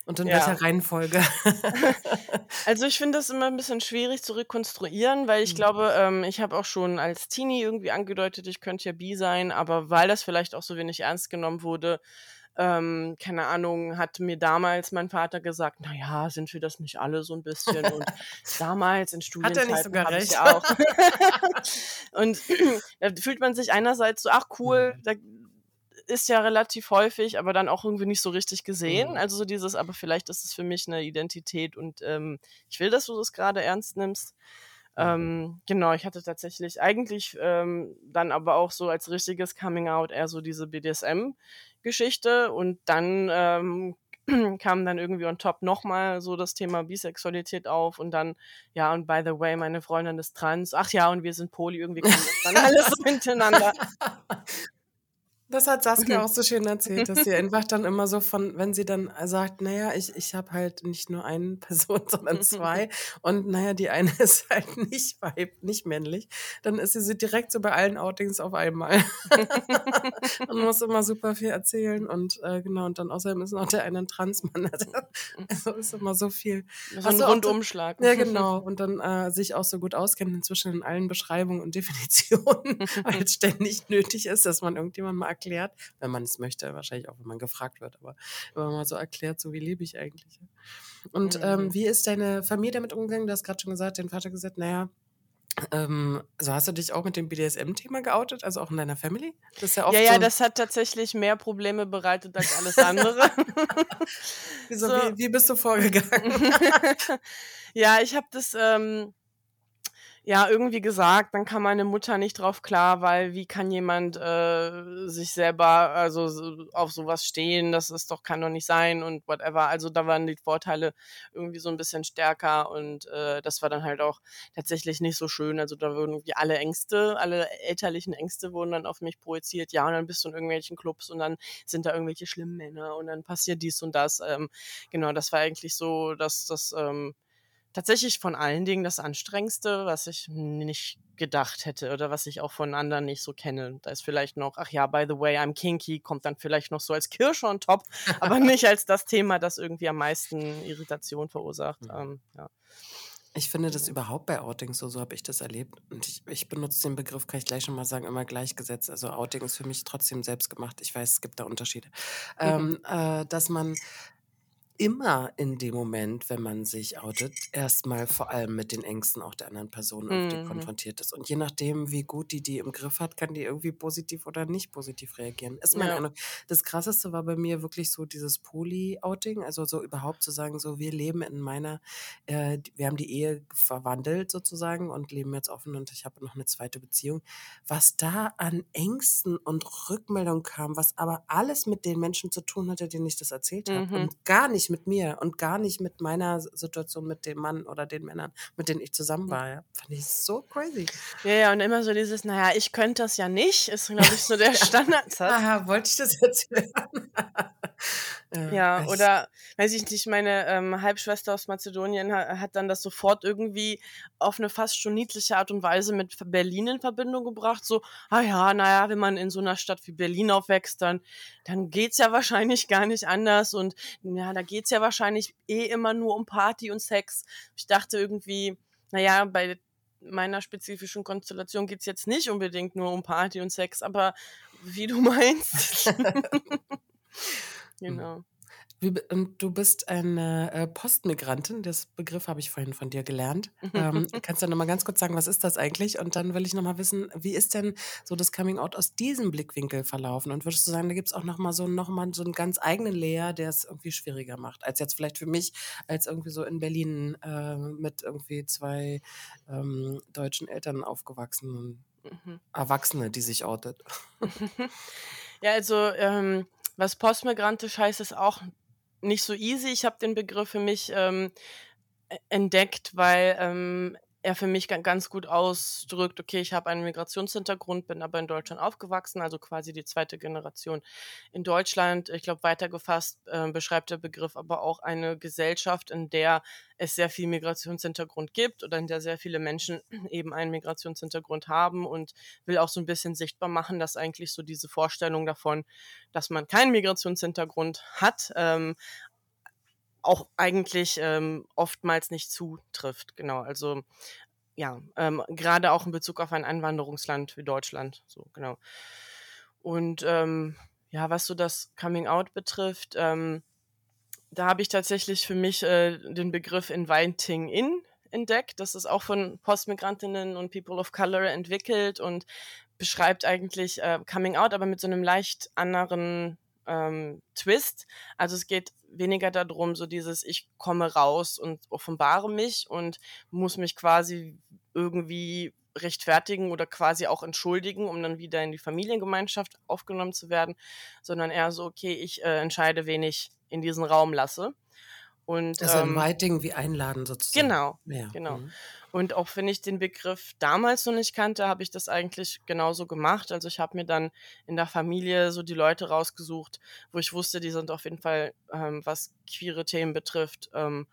Und in ja. welcher Reihenfolge? also ich finde das immer ein bisschen schwierig zu rekonstruieren, weil ich mhm. glaube, ähm, ich habe auch schon als Teenie irgendwie angedeutet, ich könnte ja bi sein, aber weil das vielleicht auch so wenig ernst genommen wurde, ähm, keine Ahnung, hat mir damals mein Vater gesagt, naja, sind wir das nicht alle so ein bisschen? Und damals in Studienzeiten hat er nicht sogar recht. Ich auch. und da fühlt man sich einerseits so, ach cool, mhm. da ist ja relativ häufig, aber dann auch irgendwie nicht so richtig gesehen. Mhm. Also so dieses, aber vielleicht ist es für mich eine Identität und ähm, ich will, dass du das gerade ernst nimmst. Mhm. Ähm, genau, ich hatte tatsächlich eigentlich ähm, dann aber auch so als richtiges Coming Out eher so diese BDSM-Geschichte und dann ähm, kam dann irgendwie on top nochmal so das Thema Bisexualität auf und dann, ja, und by the way, meine Freundin ist trans, ach ja, und wir sind Poli, irgendwie kam das dann alles so hintereinander. Das hat Saskia auch so schön erzählt, dass sie einfach dann immer so von, wenn sie dann sagt, naja, ich, ich habe halt nicht nur eine Person, sondern zwei und naja, die eine ist halt nicht weib, nicht männlich, dann ist sie so direkt so bei allen Outings auf einmal und muss immer super viel erzählen und äh, genau, und dann außerdem ist noch der eine ein Transmann, also, also ist immer so viel. So ein Rundumschlag. Ja, genau, und dann äh, sich auch so gut auskennt inzwischen in allen Beschreibungen und Definitionen, weil es ständig nötig ist, dass man irgendjemand mal erklärt, wenn man es möchte, wahrscheinlich auch, wenn man gefragt wird, aber wenn man mal so erklärt, so wie lebe ich eigentlich. Und ähm, mhm. ähm, wie ist deine Familie damit umgegangen? Du hast gerade schon gesagt, dein Vater gesagt, naja, ähm, also hast du dich auch mit dem BDSM-Thema geoutet, also auch in deiner Family? Das ja, ja, ja, so das hat tatsächlich mehr Probleme bereitet als alles andere. Wieso, so. wie, wie, bist du vorgegangen? ja, ich habe das ähm, ja, irgendwie gesagt, dann kam meine Mutter nicht drauf klar, weil wie kann jemand äh, sich selber also so, auf sowas stehen, das ist doch kann doch nicht sein und whatever. Also da waren die Vorteile irgendwie so ein bisschen stärker und äh, das war dann halt auch tatsächlich nicht so schön. Also da wurden irgendwie alle Ängste, alle elterlichen Ängste wurden dann auf mich projiziert. Ja, und dann bist du in irgendwelchen Clubs und dann sind da irgendwelche schlimmen Männer und dann passiert dies und das. Ähm, genau, das war eigentlich so, dass das ähm, tatsächlich von allen Dingen das Anstrengendste, was ich nicht gedacht hätte oder was ich auch von anderen nicht so kenne. Da ist vielleicht noch, ach ja, by the way, I'm kinky, kommt dann vielleicht noch so als Kirsche on top, aber nicht als das Thema, das irgendwie am meisten Irritation verursacht. Mhm. Ähm, ja. Ich finde das überhaupt bei Outings so, so habe ich das erlebt. Und ich, ich benutze den Begriff, kann ich gleich schon mal sagen, immer gleichgesetzt. Also Outing ist für mich trotzdem selbst gemacht. Ich weiß, es gibt da Unterschiede. Mhm. Ähm, äh, dass man immer in dem Moment, wenn man sich outet, erstmal vor allem mit den Ängsten auch der anderen Person mhm. konfrontiert ist. Und je nachdem, wie gut die die im Griff hat, kann die irgendwie positiv oder nicht positiv reagieren. Ist meine ja. Ahnung. Das Krasseste war bei mir wirklich so dieses Poly-Outing, also so überhaupt zu sagen, so wir leben in meiner, äh, wir haben die Ehe verwandelt sozusagen und leben jetzt offen und ich habe noch eine zweite Beziehung. Was da an Ängsten und Rückmeldungen kam, was aber alles mit den Menschen zu tun hatte, denen ich das erzählt habe mhm. und gar nicht mit mir und gar nicht mit meiner Situation mit dem Mann oder den Männern, mit denen ich zusammen war. Ja. Fand ich so crazy. Ja, ja, und immer so dieses, naja, ich könnte das ja nicht, ist, glaube ich, so der Standardsatz. Aha, wollte ich das jetzt hören? ja, ja oder, weiß ich nicht, meine ähm, Halbschwester aus Mazedonien hat, hat, dann das sofort irgendwie auf eine fast schon niedliche Art und Weise mit Berlin in Verbindung gebracht. So, ah ja, naja, wenn man in so einer Stadt wie Berlin aufwächst, dann, dann es ja wahrscheinlich gar nicht anders und ja, da geht es ja wahrscheinlich eh immer nur um Party und Sex. Ich dachte irgendwie, naja, bei meiner spezifischen Konstellation geht es jetzt nicht unbedingt nur um Party und Sex, aber wie du meinst. genau. Und du bist eine äh, Postmigrantin, das Begriff habe ich vorhin von dir gelernt. Ähm, kannst du noch mal ganz kurz sagen, was ist das eigentlich? Und dann will ich noch mal wissen, wie ist denn so das Coming Out aus diesem Blickwinkel verlaufen? Und würdest du sagen, da gibt es auch noch mal so noch mal so einen ganz eigenen Layer, der es irgendwie schwieriger macht, als jetzt vielleicht für mich, als irgendwie so in Berlin äh, mit irgendwie zwei ähm, deutschen Eltern aufgewachsenen mhm. Erwachsene, die sich outet. ja, also ähm, was postmigrantisch heißt, ist auch nicht so easy. Ich habe den Begriff für mich ähm, e-, entdeckt, weil ähm, er für mich ganz gut ausdrückt, okay, ich habe einen Migrationshintergrund, bin aber in Deutschland aufgewachsen, also quasi die zweite Generation in Deutschland. Ich glaube, weitergefasst äh, beschreibt der Begriff aber auch eine Gesellschaft, in der es sehr viel Migrationshintergrund gibt oder in der sehr viele Menschen eben einen Migrationshintergrund haben und will auch so ein bisschen sichtbar machen, dass eigentlich so diese Vorstellung davon, dass man keinen Migrationshintergrund hat, ähm, auch eigentlich ähm, oftmals nicht zutrifft. Genau, also ja, ähm, gerade auch in Bezug auf ein Einwanderungsland wie Deutschland. So, genau. Und ähm, ja, was so das Coming Out betrifft, ähm, da habe ich tatsächlich für mich äh, den Begriff Inviting In entdeckt. Das ist auch von Postmigrantinnen und People of Color entwickelt und beschreibt eigentlich äh, Coming Out, aber mit so einem leicht anderen ähm, Twist. Also es geht weniger darum, so dieses, ich komme raus und offenbare mich und muss mich quasi irgendwie rechtfertigen oder quasi auch entschuldigen, um dann wieder in die Familiengemeinschaft aufgenommen zu werden, sondern eher so, okay, ich äh, entscheide, wen ich in diesen Raum lasse. Und, Also ähm, Inviting wie einladen sozusagen. genau, Ja. genau. Mhm. Und auch wenn ich den Begriff damals noch nicht kannte, habe ich das eigentlich genauso gemacht. Also ich habe mir dann in der Familie so die Leute rausgesucht, wo ich wusste, die sind auf jeden Fall, ähm, was queere Themen betrifft, ähm,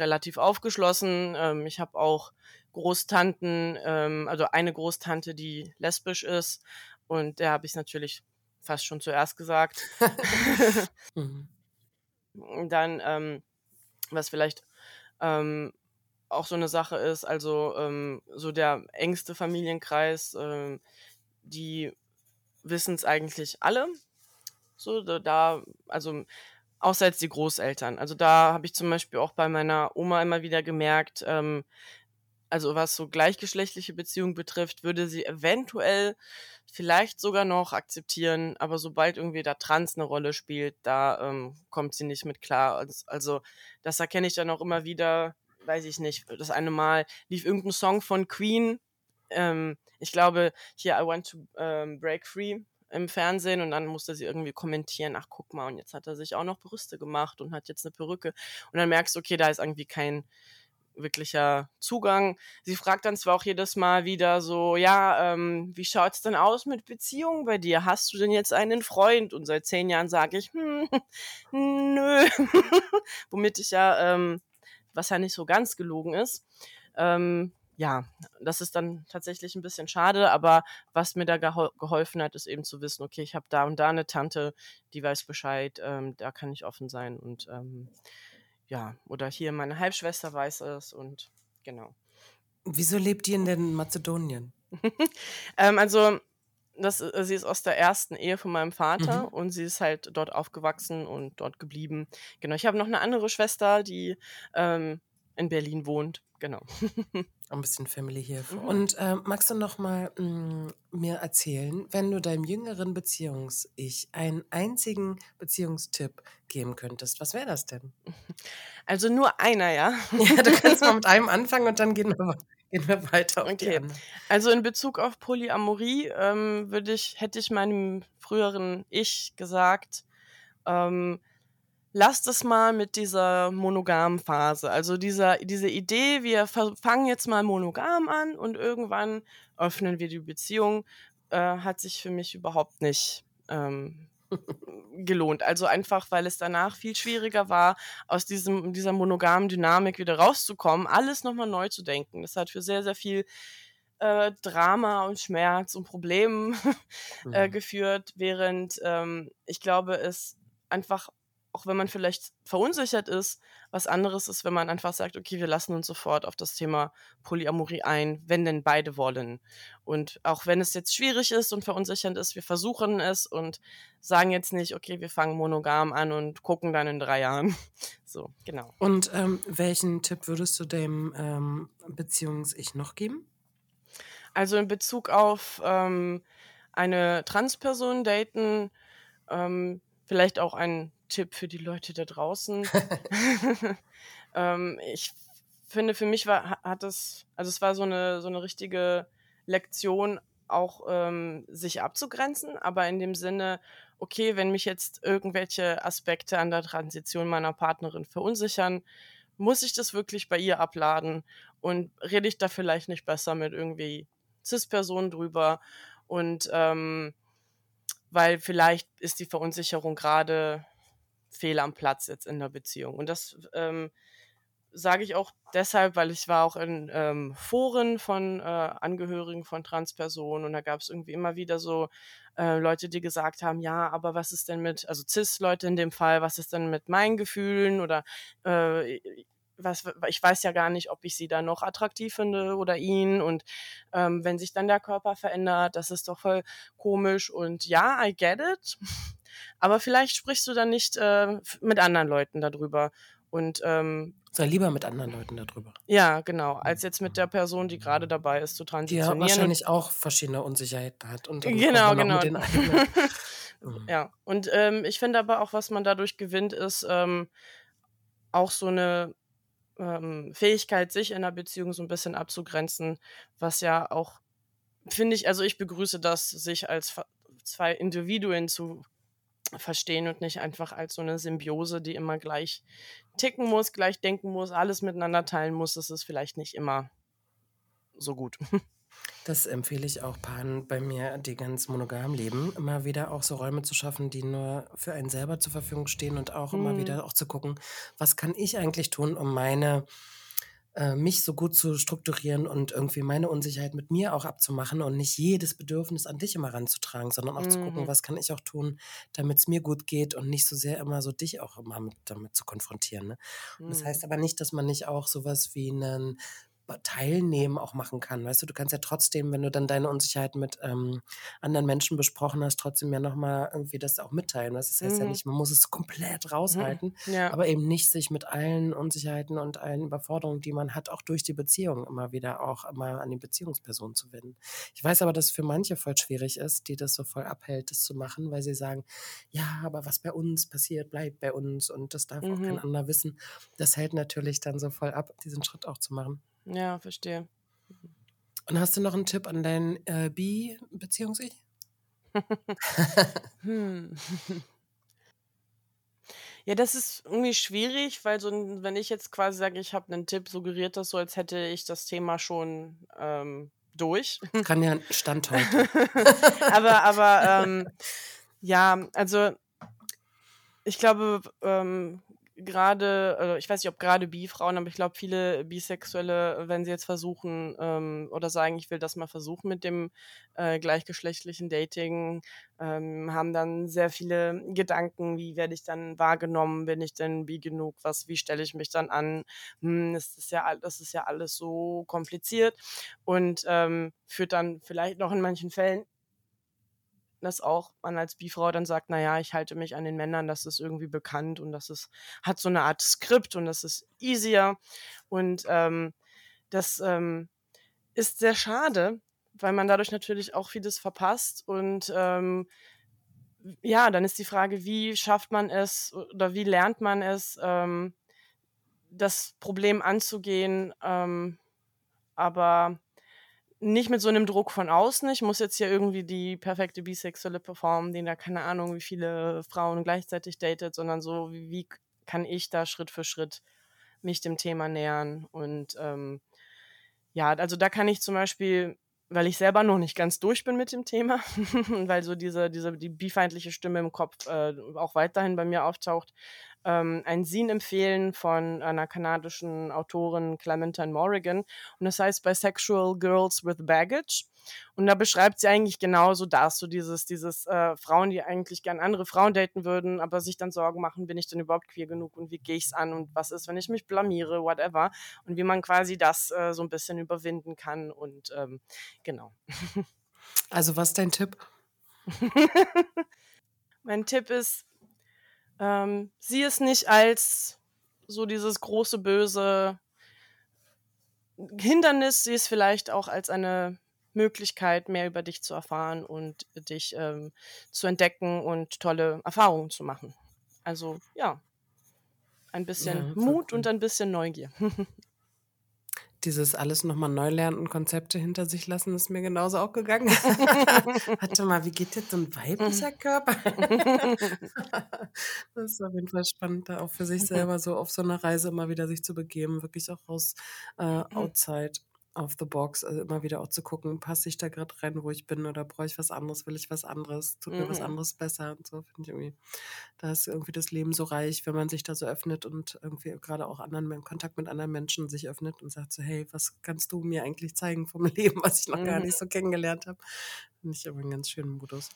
relativ aufgeschlossen. Ähm, ich habe auch Großtanten, ähm, also eine Großtante, die lesbisch ist. Und der habe ich natürlich fast schon zuerst gesagt. Mhm. Dann, ähm, was vielleicht ähm, auch so eine Sache ist, also ähm, so der engste Familienkreis, ähm, die wissen es eigentlich alle. So, da, also außer jetzt die Großeltern. Also da habe ich zum Beispiel auch bei meiner Oma immer wieder gemerkt, ähm, also was so gleichgeschlechtliche Beziehungen betrifft, würde sie eventuell vielleicht sogar noch akzeptieren, aber sobald irgendwie da Trans eine Rolle spielt, da ähm, kommt sie nicht mit klar. Also, das erkenne ich dann auch immer wieder, weiß ich nicht, das eine Mal lief irgendein Song von Queen, ähm, ich glaube hier I Want to ähm, Break Free im Fernsehen und dann musste sie irgendwie kommentieren, ach guck mal, und jetzt hat er sich auch noch Brüste gemacht und hat jetzt eine Perücke und dann merkst du, okay, da ist irgendwie kein wirklicher Zugang. Sie fragt dann zwar auch jedes Mal wieder so, ja, ähm, wie schaut's denn aus mit Beziehungen bei dir? Hast du denn jetzt einen Freund? Und seit zehn Jahren sage ich, hm, nö. Womit ich ja, ähm, was ja nicht so ganz gelogen ist. Ähm, ja, das ist dann tatsächlich ein bisschen schade, aber was mir da gehol geholfen hat, ist eben zu wissen, okay, ich habe da und da eine Tante, die weiß Bescheid, ähm, da kann ich offen sein und ähm, ja, oder hier meine Halbschwester weiß es und genau. Wieso lebt ihr in den Mazedonien? ähm, also, das, äh, sie ist aus der ersten Ehe von meinem Vater Mhm. und sie ist halt dort aufgewachsen und dort geblieben. Genau, ich habe noch eine andere Schwester, die ähm, in Berlin wohnt. Genau. Ein bisschen Family hier. Mhm. Und ähm, magst du noch mal mm, mir erzählen, wenn du deinem jüngeren Beziehungs-Ich einen einzigen Beziehungstipp geben könntest, was wäre das denn? Also nur einer, ja. Ja, du kannst mal mit einem anfangen und dann gehen wir, gehen wir weiter Okay. Also in Bezug auf Polyamorie ähm, würde ich, hätte ich meinem früheren Ich gesagt, ähm, lasst es mal mit dieser monogamen Phase. Also dieser, diese Idee, wir fa- fangen jetzt mal monogam an und irgendwann öffnen wir die Beziehung, äh, hat sich für mich überhaupt nicht ähm, gelohnt. Also einfach, weil es danach viel schwieriger war, aus diesem, dieser monogamen Dynamik wieder rauszukommen, alles nochmal neu zu denken. Das hat für sehr, sehr viel äh, Drama und Schmerz und Problemen äh, Mhm. geführt, während ähm, ich glaube, es einfach, auch wenn man vielleicht verunsichert ist, was anderes ist, wenn man einfach sagt, okay, wir lassen uns sofort auf das Thema Polyamorie ein, wenn denn beide wollen. Und auch wenn es jetzt schwierig ist und verunsichernd ist, wir versuchen es und sagen jetzt nicht, okay, wir fangen monogam an und gucken dann in drei Jahren. So, genau. Und ähm, welchen Tipp würdest du dem ähm, Beziehungs-Ich noch geben? Also in Bezug auf ähm, eine Transperson daten, ähm, vielleicht auch ein Tipp für die Leute da draußen. ähm, ich finde, für mich war, ha- hat es, also es war so eine, so eine richtige Lektion, auch ähm, sich abzugrenzen, aber in dem Sinne, okay, wenn mich jetzt irgendwelche Aspekte an der Transition meiner Partnerin verunsichern, muss ich das wirklich bei ihr abladen und rede ich da vielleicht nicht besser mit irgendwie CIS-Personen drüber und ähm, weil vielleicht ist die Verunsicherung gerade fehl am Platz jetzt in der Beziehung. Und das ähm, sage ich auch deshalb, weil ich war auch in ähm, Foren von äh, Angehörigen von Transpersonen und da gab es irgendwie immer wieder so äh, Leute, die gesagt haben, ja, aber was ist denn mit, also CIS-Leute in dem Fall, was ist denn mit meinen Gefühlen oder äh, was, ich weiß ja gar nicht, ob ich sie da noch attraktiv finde oder ihn. Und ähm, wenn sich dann der Körper verändert, das ist doch voll komisch. Und ja, I get it, aber vielleicht sprichst du dann nicht äh, mit anderen Leuten darüber und ähm, Sei lieber mit anderen Leuten darüber. ja, genau, als jetzt mit der Person, die gerade dabei ist zu Die ja transitionieren. wahrscheinlich auch verschiedene Unsicherheiten hat. Und Genau, genau. Mit den eigenen. Mhm. Ja, und ähm, ich finde aber auch, was man dadurch gewinnt, ist ähm, auch so eine ähm, Fähigkeit, sich in einer Beziehung so ein bisschen abzugrenzen, was ja auch, finde ich, also ich begrüße das, sich als zwei Individuen zu verstehen und nicht einfach als so eine Symbiose, die immer gleich ticken muss, gleich denken muss, alles miteinander teilen muss. Das ist vielleicht nicht immer so gut. Das empfehle ich auch Paaren bei mir, die ganz monogam leben, immer wieder auch so Räume zu schaffen, die nur für einen selber zur Verfügung stehen und auch immer Mhm. wieder auch zu gucken, was kann ich eigentlich tun, um meine mich so gut zu strukturieren und irgendwie meine Unsicherheit mit mir auch abzumachen und nicht jedes Bedürfnis an dich immer ranzutragen, sondern auch zu gucken, Mhm. was kann ich auch tun, damit es mir gut geht und nicht so sehr immer so dich auch immer mit, damit zu konfrontieren. Ne? Und das Mhm. heißt aber nicht, dass man nicht auch sowas wie einen Teilnehmen auch machen kann. Weißt du, du kannst ja trotzdem, wenn du dann deine Unsicherheit mit ähm, anderen Menschen besprochen hast, trotzdem ja nochmal irgendwie das auch mitteilen. Das heißt ja Mhm. nicht, man muss es komplett Mhm. raushalten, Ja. aber eben nicht sich mit allen Unsicherheiten und allen Überforderungen, die man hat, auch durch die Beziehung immer wieder auch immer an die Beziehungsperson zu wenden. Ich weiß aber, dass es für manche voll schwierig ist, die das so voll abhält, das zu machen, weil sie sagen, ja, aber was bei uns passiert, bleibt bei uns und das darf auch kein Mhm. anderer wissen. Das hält natürlich dann so voll ab, diesen Schritt auch zu machen. Ja, verstehe. Und hast du noch einen Tipp an dein äh, Bi-Beziehungs-Ich? Hm. Ja, das ist irgendwie schwierig, weil so wenn ich jetzt quasi sage, ich habe einen Tipp, suggeriert das so, als hätte ich das Thema schon, ähm, durch. Kann ja Stand heute. Aber aber, ähm, ja, also ich glaube, ähm, grade äh, ich weiß nicht, ob gerade Bi-Frauen, aber ich glaube, viele Bisexuelle, wenn sie jetzt versuchen, ähm, oder sagen: „Ich will das mal versuchen mit dem, äh, gleichgeschlechtlichen Dating“, ähm, haben dann sehr viele Gedanken: „Wie werde ich dann wahrgenommen? Bin ich denn bi genug? Was wie stelle ich mich dann an? Hm, das ist ja al das ist ja alles so kompliziert“ und, ähm, führt dann vielleicht noch in manchen Fällen dass auch man als Bi-Frau dann sagt: „Na ja, ich halte mich an den Männern, das ist irgendwie bekannt und das ist hat so 'ne Art Skript und das ist easier.“ Und, ähm, das, ähm, ist sehr schade, weil man dadurch natürlich auch vieles verpasst und, ähm, ja, dann ist die Frage, wie schafft man es oder wie lernt man es, ähm, das Problem anzugehen, ähm, aber nicht mit so 'nem Druck von außen. Ich muss jetzt hier irgendwie die perfekte Bisexuelle performen, die da keine Ahnung, wie viele Frauen gleichzeitig datet, sondern so, wie wie kann ich da Schritt für Schritt mich dem Thema nähern? Und, ähm, ja, also da kann ich zum Beispiel, weil ich selber noch nicht ganz durch bin mit dem Thema weil so diese diese die bifeindliche Stimme im Kopf, äh, auch weiterhin bei mir auftaucht, ähm, ein Zine empfehlen von einer kanadischen Autorin Clementine Morrigan und das heißt „Bisexual Girls with Baggage“ und da beschreibt sie eigentlich genauso das, so dieses dieses, äh, Frauen, die eigentlich gern andere Frauen daten würden, aber sich dann Sorgen machen: „Bin ich denn überhaupt queer genug und wie gehe ich's an und was ist, wenn ich mich blamiere“, whatever. Und wie man quasi das, äh, so 'n bisschen überwinden kann und, ähm, genau. Also, was ist dein Tipp? Mein Tipp ist, ähm, sieh es nicht als so dieses große, böse Hindernis, sieh es vielleicht auch als eine Möglichkeit, mehr über dich zu erfahren und dich, ähm, zu entdecken und tolle Erfahrungen zu machen. Also, ja. Ein bisschen Ja, Mut cool. und ein bisschen Neugier. Dieses alles noch mal neu lernen und Konzepte hinter sich lassen, ist mir genauso auch gegangen. Warte mal, wie geht jetzt so 'n weiblicher Körper? Das ist auf jeden Fall spannend, da auch für sich selber so auf so 'ne Reise immer wieder sich zu begeben, wirklich auch raus, äh, outside of the box, also immer wieder auch zu gucken, passe ich da grad rein, wo ich bin oder brauche ich was anderes, will ich was anderes, tut mir was Mhm. anderes besser und so, finde ich irgendwie da ist irgendwie das Leben so reich, wenn man sich da so öffnet und irgendwie grade auch anderen Kontakt mit anderen Menschen sich öffnet und sagt so: „Hey, was kannst du mir eigentlich zeigen vom Leben, was ich noch gar Mhm. nicht so kennengelernt habe?“ Finde ich irgendwie 'n ganz schönen Modus.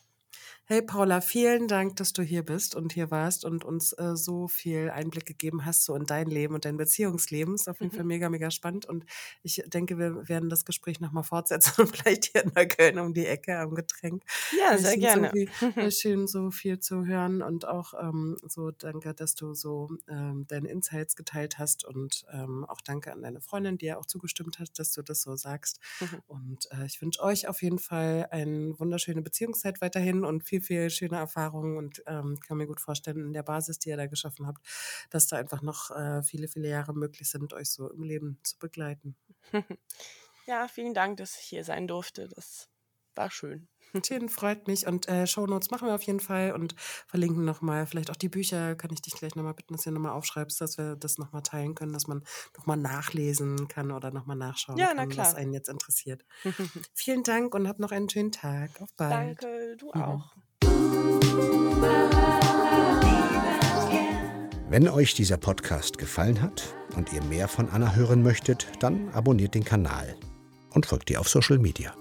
Hey Paula, vielen Dank, dass du hier bist und hier warst und uns, äh, so viel Einblick gegeben hast, so in dein Leben und dein Beziehungsleben. Ist auf jeden Fall mega, mega spannend und ich denke, wir werden das Gespräch noch mal fortsetzen und vielleicht hier in Neukölln um die Ecke am Getränk. Ja, sehr gerne. irgendwie, äh, schön, so viel zu hören und auch, ähm, so danke, dass du so, ähm, deine Insights geteilt hast und, ähm, auch danke an deine Freundin, die ja auch zugestimmt hat, dass du das so sagst. Mhm. Und, äh, ich wünsche euch auf jeden Fall eine wunderschöne Beziehungszeit weiterhin und viel, viel schöne Erfahrungen und, ähm, kann mir gut vorstellen, in der Basis, die ihr da geschaffen habt, dass da einfach noch, äh, viele, viele Jahre möglich sind, euch so im Leben zu begleiten. Ja, vielen Dank, dass ich hier sein durfte. Das war schön. Schön, freut mich. Und äh, Shownotes machen wir auf jeden Fall und verlinken nochmal, vielleicht auch die Bücher, kann ich dich gleich nochmal bitten, dass du nochmal aufschreibst, dass wir das nochmal teilen können, dass man nochmal nachlesen kann oder nochmal nachschauen Ja, na kann, was einen jetzt interessiert. Vielen Dank und hab noch einen schönen Tag. Auf bald. Danke, du Mhm. auch. Wenn euch dieser Podcast gefallen hat und ihr mehr von Anna hören möchtet, dann abonniert den Kanal und folgt ihr auf Social Media.